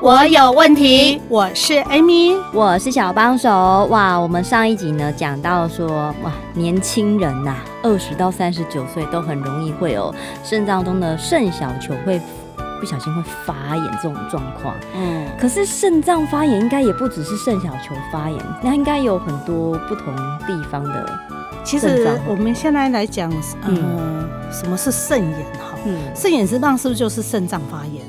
我有问题，我是 Amy，我是小帮手。哇，我们上一集呢讲到说，哇，年轻人呐、啊，二十到三十九岁都很容易会有肾脏中的肾小球会不小心会发炎这种状况。嗯，可是肾脏发炎应该也不只是肾小球发炎，那应该有很多不同地方的。其实我们现在来讲，嗯，嗯什么是肾炎？哈，嗯，肾炎实际上是不是就是肾脏发炎？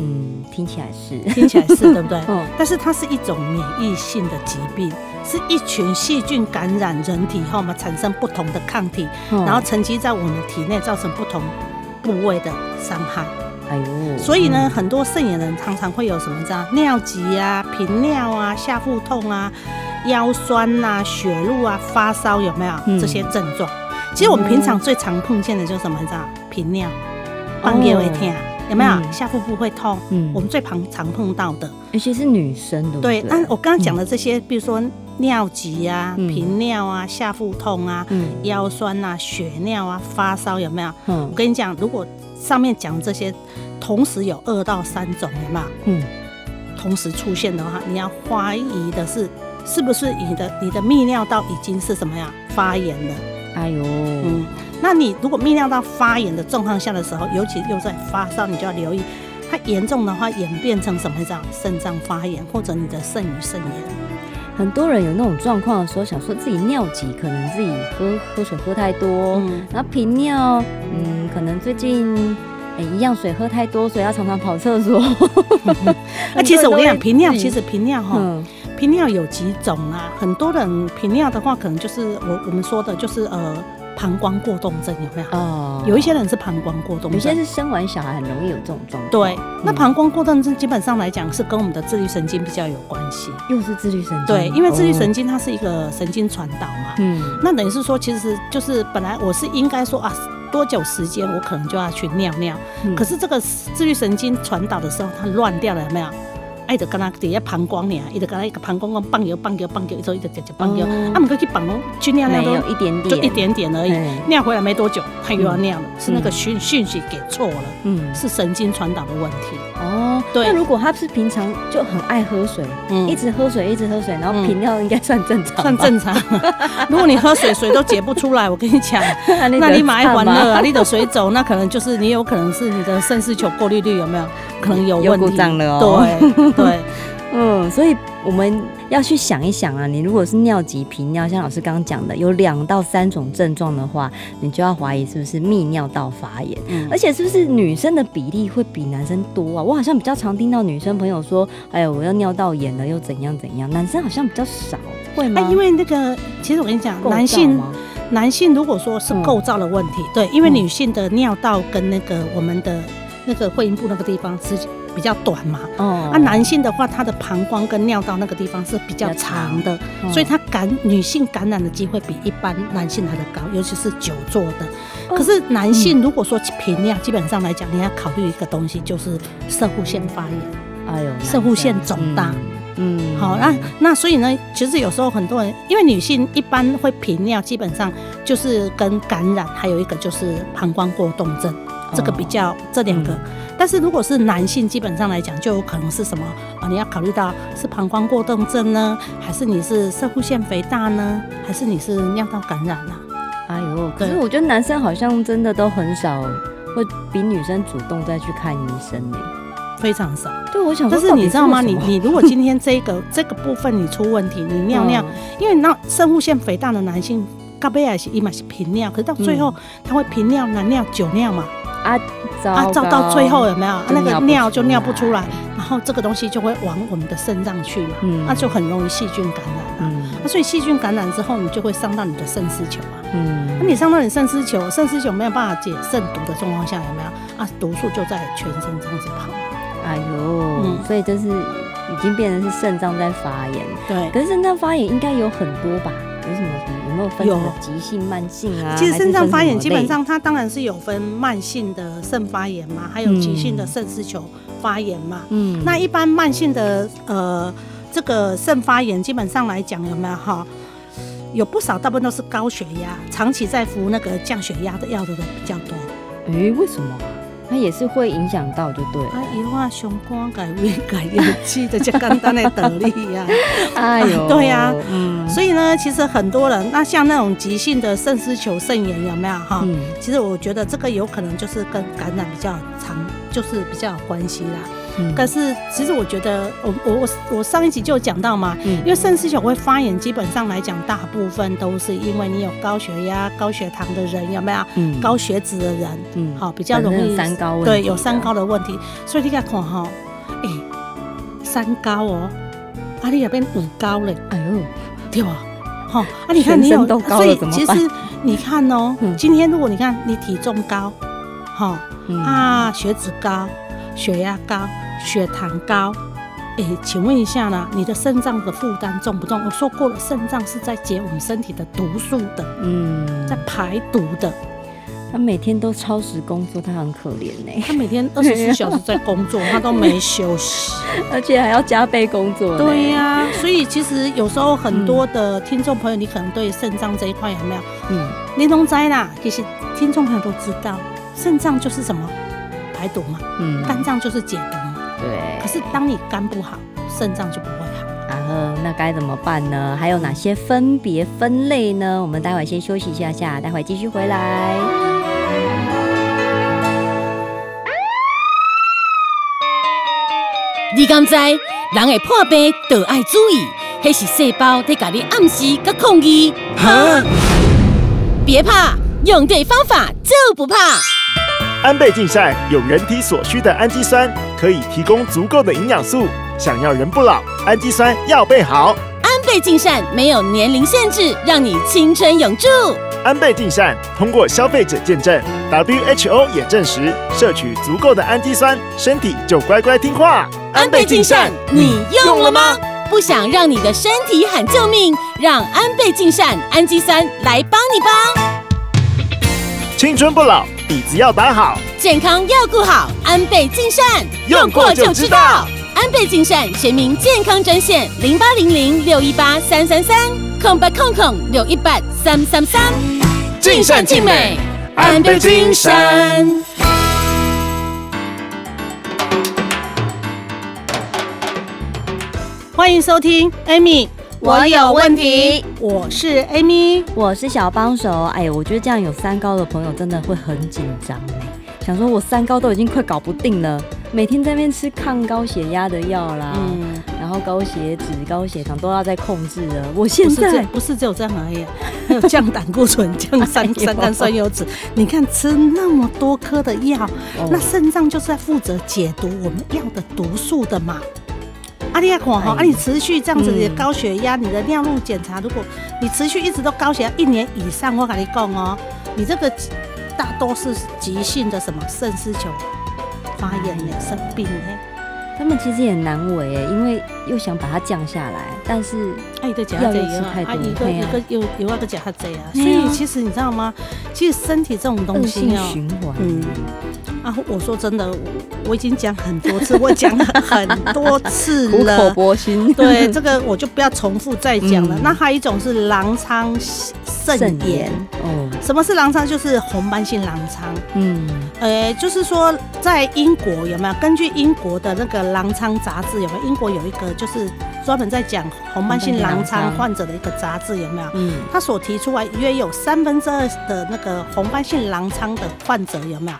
嗯，听起来是，听起来是对不对？嗯，但是它是一种免疫性的疾病，是一群细菌感染人体后嘛，产生不同的抗体，嗯、然后沉积在我们体内，造成不同部位的伤害。哎呦，所以呢，嗯、很多肾炎人常常会有什么这样尿急啊、频尿啊、下腹痛啊、腰酸啊、血路啊、发烧有没有、嗯、这些症状？其实我们平常最常碰见的就是什么这样？频尿，半夜会痛。有没有、嗯、下腹部会痛？嗯，我们最常常碰到的，尤其是女生的。对，那我刚刚讲的这些，嗯、比如说尿急啊、频、嗯、尿啊、下腹痛啊、嗯、腰酸啊、血尿啊、发烧，有没有？嗯，我跟你讲，如果上面讲这些同时有二到三种，有没有？嗯，同时出现的话，你要怀疑的是，是不是你的你的泌尿道已经是什么呀？发炎了？哎呦，嗯。那你如果泌尿道发炎的状况下的时候，尤其又在发烧，你就要留意，它严重的话演变成什么这样？肾脏发炎或者你的肾盂肾炎。很多人有那种状况的时候，想说自己尿急，可能自己喝喝水喝太多，嗯、然后频尿，嗯，可能最近一样水喝太多，所以要常常跑厕所。那 其实我跟你讲，频尿其实频尿哈，频尿有几种啊？很多人频尿的话，可能就是我我们说的就是呃。膀胱过动症有没有？哦，有一些人是膀胱过动症，有些是生完小孩很容易有这种状况。对，那膀胱过动症基本上来讲是跟我们的自律神经比较有关系。又是自律神经？对，因为自律神经它是一个神经传导嘛。嗯。那等于是说，其实就是本来我是应该说啊，多久时间我可能就要去尿尿，嗯、可是这个自律神经传导的时候它乱掉了，有没有？爱的跟他底下膀胱呢，伊就跟他一个膀胱讲放尿放尿放尿，一直一直直直放尿，啊，不过去膀胱去尿尿都一点点，就一点点而已，尿回来没多久，他又要尿了，是那个讯讯息给错了，嗯，是神经传导的问题。哦，对。那如果他是平常就很爱喝水，嗯，一直喝水一直喝水，然后频尿应该算正常，算正常。如果你喝水水都解不出来，我跟你讲，那你买一环乐啊，你的水走，那可能就是你有可能是你的肾丝球过滤率有没有可能有问题？故障了哦。对。对，嗯，所以我们要去想一想啊，你如果是尿急频尿，像老师刚刚讲的，有两到三种症状的话，你就要怀疑是不是泌尿道发炎，嗯、而且是不是女生的比例会比男生多啊？我好像比较常听到女生朋友说，哎呀，我要尿道炎了，又怎样怎样，男生好像比较少，会吗？因为那个，其实我跟你讲，男性男性如果说是构造的问题，嗯、对，因为女性的尿道跟那个我们的那个会阴部那个地方是。比较短嘛，哦，啊，男性的话，他的膀胱跟尿道那个地方是比较长的，长所以他感女性感染的机会比一般男性来的高，尤其是久坐的。哦、可是男性如果说频尿，基本上来讲，你要考虑一个东西，就是射护腺发炎，哎呦，射护腺肿大，嗯，嗯。好，那那所以呢，其实有时候很多人，因为女性一般会频尿，基本上就是跟感染，还有一个就是膀胱过动症，哦、这个比较这两个。嗯但是如果是男性，基本上来讲就有可能是什么啊？你要考虑到是膀胱过动症呢，还是你是射护腺肥大呢，还是你是尿道感染呢？哎呦，可是我觉得男生好像真的都很少会比女生主动再去看医生呢，非常少。对，我想说，但是你知道吗？你你如果今天这个这个部分你出问题，你尿尿，嗯、因为那肾护腺肥大的男性，咖贝也是伊嘛是频尿，可是到最后他会频尿、难尿、久尿嘛。啊，啊，照到最后有没有？那个尿就尿不出来，然后这个东西就会往我们的肾脏去嘛，嗯，那就很容易细菌感染了，嗯，那所以细菌感染之后，你就会伤到你的肾丝球啊，嗯，那你伤到你肾丝球，肾丝球没有办法解肾毒的状况下，有没有？啊？毒素就在全身这样子跑，哎呦，嗯，所以这是已经变成是肾脏在发炎。对，可是肾脏发炎应该有很多吧？有什么什么？有没有分什么急性、慢性啊？其实肾脏发炎基本上它当然是有分慢性的肾发炎嘛，还有急性的肾丝球发炎嘛。嗯，那一般慢性的呃这个肾发炎基本上来讲有没有哈？有不少大部分都是高血压，长期在服那个降血压的药的人比较多。诶、欸，为什么？它也是会影响到，就对。啊，一话胸肝改胃改油气的，就简单的得力呀。哎呦，对呀，嗯。所以呢，其实很多人，那像那种急性的肾丝球肾炎有没有哈？嗯。其实我觉得这个有可能就是跟感染比较长，就是比较有关系啦。但是其实我觉得，我我我我上一集就讲到嘛，因为肾丝球会发炎，基本上来讲，大部分都是因为你有高血压、高血糖的人，有没有？嗯。高血脂的人，嗯，好，比较容易三高。对，有三高的问题，所以你看看哈，哎，三高哦，啊，你那边五高嘞，哎呦，对吧？好，啊，你看你有，所以其实你看哦，今天如果你看你体重高，好，啊，血脂高，血压高。血糖高，哎、欸，请问一下呢，你的肾脏的负担重不重？我说过了，肾脏是在解我们身体的毒素的，嗯，在排毒的。他每天都超时工作，他很可怜呢。他每天 二十四小时在工作，他都没休息，而且还要加倍工作。对呀、啊，所以其实有时候很多的听众朋友，你可能对肾脏这一块有没有？嗯，你都知啦。其实听众朋友都知道，肾脏就是什么排毒嘛，嗯，肝脏就是解毒。对，可是当你肝不好，肾脏就不会好。然后那该怎么办呢？还有哪些分别分类呢？我们待会先休息一下下，待会继续回来。你敢知人会破病，都爱注意，那是细胞在给你暗示跟抗议。哈？别怕，用对方法就不怕。安倍晋善有人体所需的氨基酸，可以提供足够的营养素。想要人不老，氨基酸要备好。安倍晋善没有年龄限制，让你青春永驻。安倍晋善通过消费者见证，WHO 也证实，摄取足够的氨基酸，身体就乖乖听话。安倍晋善，你用了吗？不想让你的身体喊救命，让安倍晋善氨基酸来帮你吧。青春不老。底子要打好，健康要顾好，安倍晋善用过就知道。安倍晋善全民健康专线零八零零六一八三三三空八空空六一八三三三。尽善尽美，安倍晋善。欢迎收听，Amy。我有问题，我是 Amy，我是小帮手。哎呦，我觉得这样有三高的朋友真的会很紧张哎，想说我三高都已经快搞不定了，每天在那边吃抗高血压的药啦，嗯，然后高血脂、高血糖都要在控制了。我现在不是只有这样而已，还有降胆固醇、降三 三甘酸油脂。你看吃那么多颗的药，那肾脏就是在负责解毒我们药的毒素的嘛。阿丽亚看哈，啊，你持续这样子的高血压，你的尿路检查，如果你持续一直都高血压一年以上，我跟你讲哦，你这个大多是急性的什么肾丝球发炎也生病哎。他们其实也难为哎，因为又想把它降下来，但是药又吃太多，一个一个又又那个加它这啊，所以其实你知道吗？其实身体这种东西要循环。嗯啊，我说真的，我已经讲很多次，我讲了很多次了，苦口婆心。对，这个我就不要重复再讲了。那还有一种是狼疮肾炎哦，什么是狼疮？就是红斑性狼疮。嗯，呃，就是说在英国有没有？根据英国的那个。狼疮杂志有没有？英国有一个就是专门在讲红斑性狼疮患者的一个杂志有没有？嗯，他所提出来约有三分之二的那个红斑性狼疮的患者有没有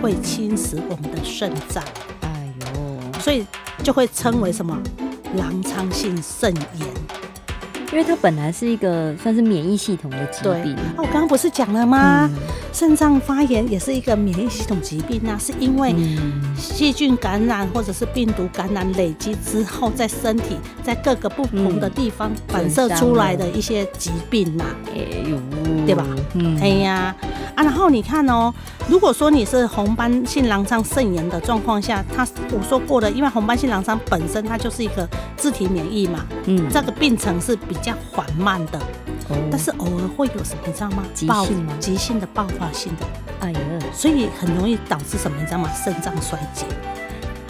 会侵蚀我们的肾脏？哎呦，所以就会称为什么狼疮性肾炎。因为它本来是一个算是免疫系统的疾病。啊，我刚刚不是讲了吗？肾脏发炎也是一个免疫系统疾病啊，是因为细菌感染或者是病毒感染累积之后，在身体在各个不同的地方反射出来的一些疾病呐。哎呦，对吧？嗯，哎呀，啊，然后你看哦，如果说你是红斑性狼疮肾炎的状况下，它我说过的，因为红斑性狼疮本身它就是一个自体免疫嘛，嗯，这个病程是比较缓慢的，哦，但是偶尔会有什么你知道吗？急性吗？急性的爆发性的，哎呀，所以很容易导致什么你知道吗？肾脏衰竭。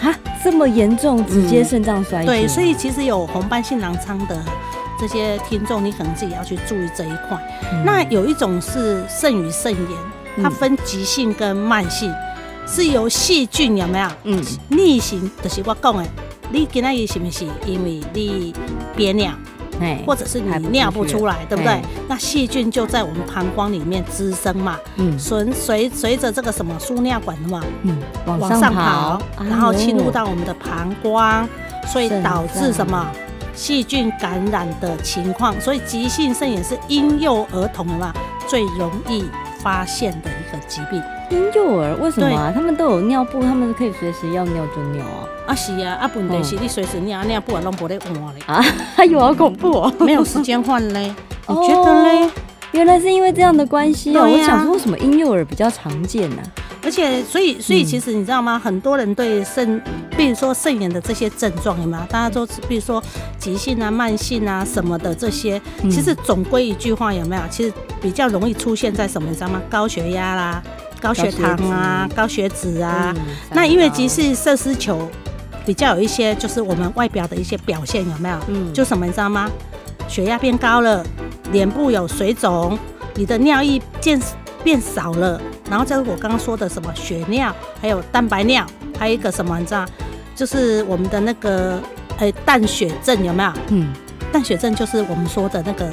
啊，这么严重，直接肾脏衰竭。对，所以其实有红斑性狼疮的这些听众，你可能自己要去注意这一块。嗯、那有一种是肾盂肾炎，它分急性跟慢性，嗯、是由细菌有没有？嗯，逆行就是我讲的，你今天是不是因为你憋尿？或者是你尿不出来，对不对？那细菌就在我们膀胱里面滋生嘛，嗯，随随随着这个什么输尿管的嘛，嗯，往上跑，然后侵入到我们的膀胱，所以导致什么细菌感染的情况。所以急性肾炎是婴幼儿童的嘛最容易发现的一个疾病。婴幼儿为什么啊？他们都有尿布，他们可以随时要尿就尿啊。啊是啊，啊问题是你随时尿尿布啊，拢不得换嘞。啊，还有好恐怖哦，没有时间换嘞。你觉得嘞？原来是因为这样的关系啊。我想说，为什么婴幼儿比较常见呢？而且，所以，所以其实你知道吗？很多人对肾，比如说肾炎的这些症状，有没有？大家都比如说急性啊、慢性啊什么的这些，其实总归一句话，有没有？其实比较容易出现在什么？你知道吗？高血压啦。高血糖啊，高血脂啊，那因为急性肾丝球比较有一些，就是我们外表的一些表现有没有？嗯，就什么你知道吗？血压变高了，脸部有水肿，你的尿液变变少了，然后就是我刚刚说的什么血尿，还有蛋白尿，还有一个什么你知道？就是我们的那个呃淡血症有没有？嗯，淡血症就是我们说的那个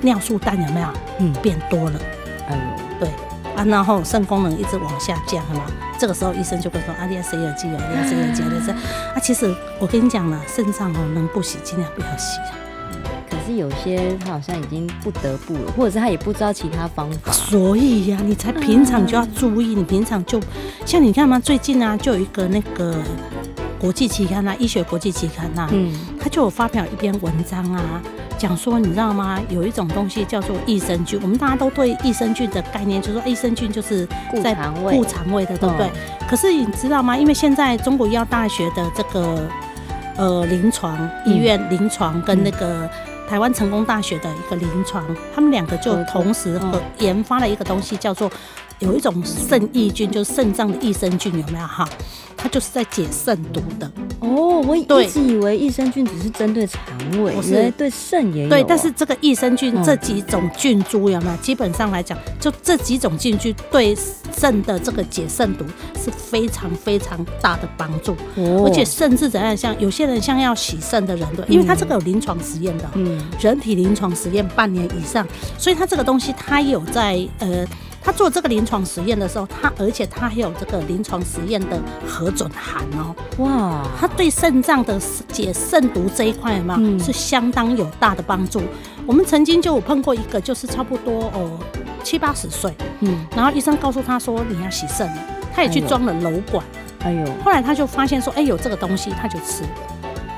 尿素氮有没有？嗯，变多了。哎呦，对。啊，然后肾功能一直往下降，好吗？这个时候医生就会说：“啊，你要洗耳机哦，你要洗耳机，你这……啊，其实我跟你讲了，肾脏哦，能不洗尽量不要洗。可是有些他好像已经不得不了，或者是他也不知道其他方法。所以呀、啊，你才平常就要注意，你平常就像你看嘛，最近啊，就有一个那个国际期刊啊，医学国际期刊呐，嗯，他就有发表一篇文章啊。讲说，你知道吗？有一种东西叫做益生菌。我们大家都对益生菌的概念，就是说益生菌就是在顾肠胃的，对不对？可是你知道吗？因为现在中国医药大学的这个呃临床医院临床跟那个台湾成功大学的一个临床，他们两个就同时和研发了一个东西，叫做有一种肾益菌，就是肾脏的益生菌，有没有哈？它就是在解肾毒的。哦，我一直以为益生菌只是针对肠胃，我是对肾也有。对，但是这个益生菌这几种菌株有没有？基本上来讲，就这几种菌株对肾的这个解肾毒是非常非常大的帮助。哦，而且甚至怎样，像有些人像要洗肾的人，对，因为他这个有临床实验的，嗯，人体临床实验半年以上，所以他这个东西他有在呃。他做这个临床实验的时候，他而且他还有这个临床实验的核准函哦，哇，他对肾脏的解肾毒这一块嘛，是相当有大的帮助。我们曾经就有碰过一个，就是差不多哦七八十岁，嗯，然后医生告诉他说你要洗肾了，他也去装了瘘管，哎呦，后来他就发现说，哎有这个东西，他就吃，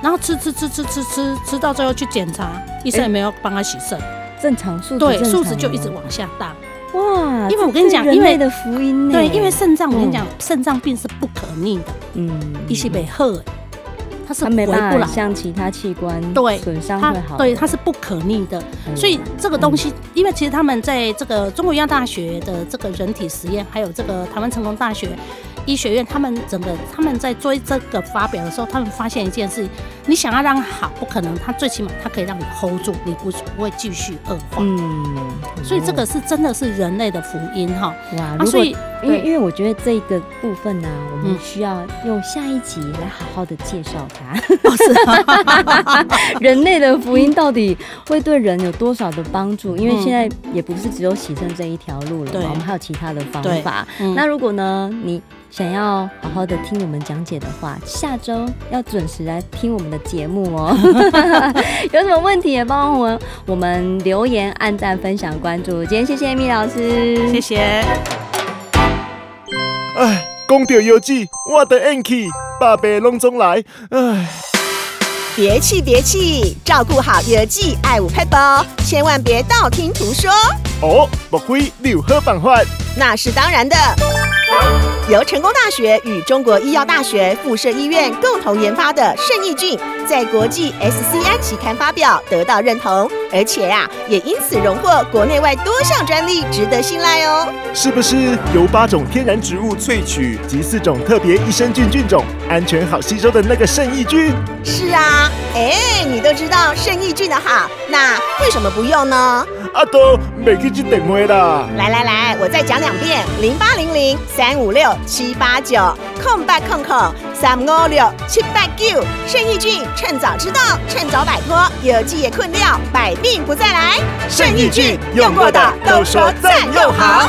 然后吃吃吃吃吃吃吃到最后去检查，医生也没有帮他洗肾，正常数对数值就一直往下降。哇，因为我跟你讲，因为的福音对，因为肾脏，我跟你讲，肾脏病是不可逆的，嗯，一些被喝，它是回不来，像其他器官对损伤会好，对，它是不可逆的，所以这个东西，因为其实他们在这个中国医药大学的这个人体实验，还有这个台湾成功大学。医学院他们整个他们在做这个发表的时候，他们发现一件事：你想要让它好，不可能。它最起码它可以让你 hold 住，你不不会继续恶化。嗯，所以这个是真的是人类的福音哈。哇，啊，所以因为因为我觉得这个部分呢，啊，我们需要用下一集来好好的介绍它。人类的福音到底会对人有多少的帮助？因为现在也不是只有洗肾这一条路了，我们还有其他的方法。那如果呢，你想要好好的听我们讲解的话，下周要准时来听我们的节目哦。有什么问题也帮我们我们留言、按赞、分享、关注。今天谢谢 Amy 老师，谢谢。哎，讲到腰子，我的运气，百倍拢总来。哎。别气别气，照顾好腰子爱护撇步，千万别道听途说。哦，莫非你有好办法？那是当然的。由成功大学与中国医药大学附设医院共同研发的圣益菌，在国际 SCI 期刊发表，得到认同，而且呀、啊，也因此荣获国内外多项专利，值得信赖哦。是不是由八种天然植物萃取及四种特别益生菌菌种，安全好吸收的那个圣益菌？是啊，哎，你都知道圣益菌的好，那为什么不用呢？阿多，没去接电话啦。来来来，我再讲两遍：零八零零三五六七八九空八空空三五六七八九。圣益菌，趁早知道，趁早摆脱有机也困掉，百病不再来。圣益菌用过的都说赞又好。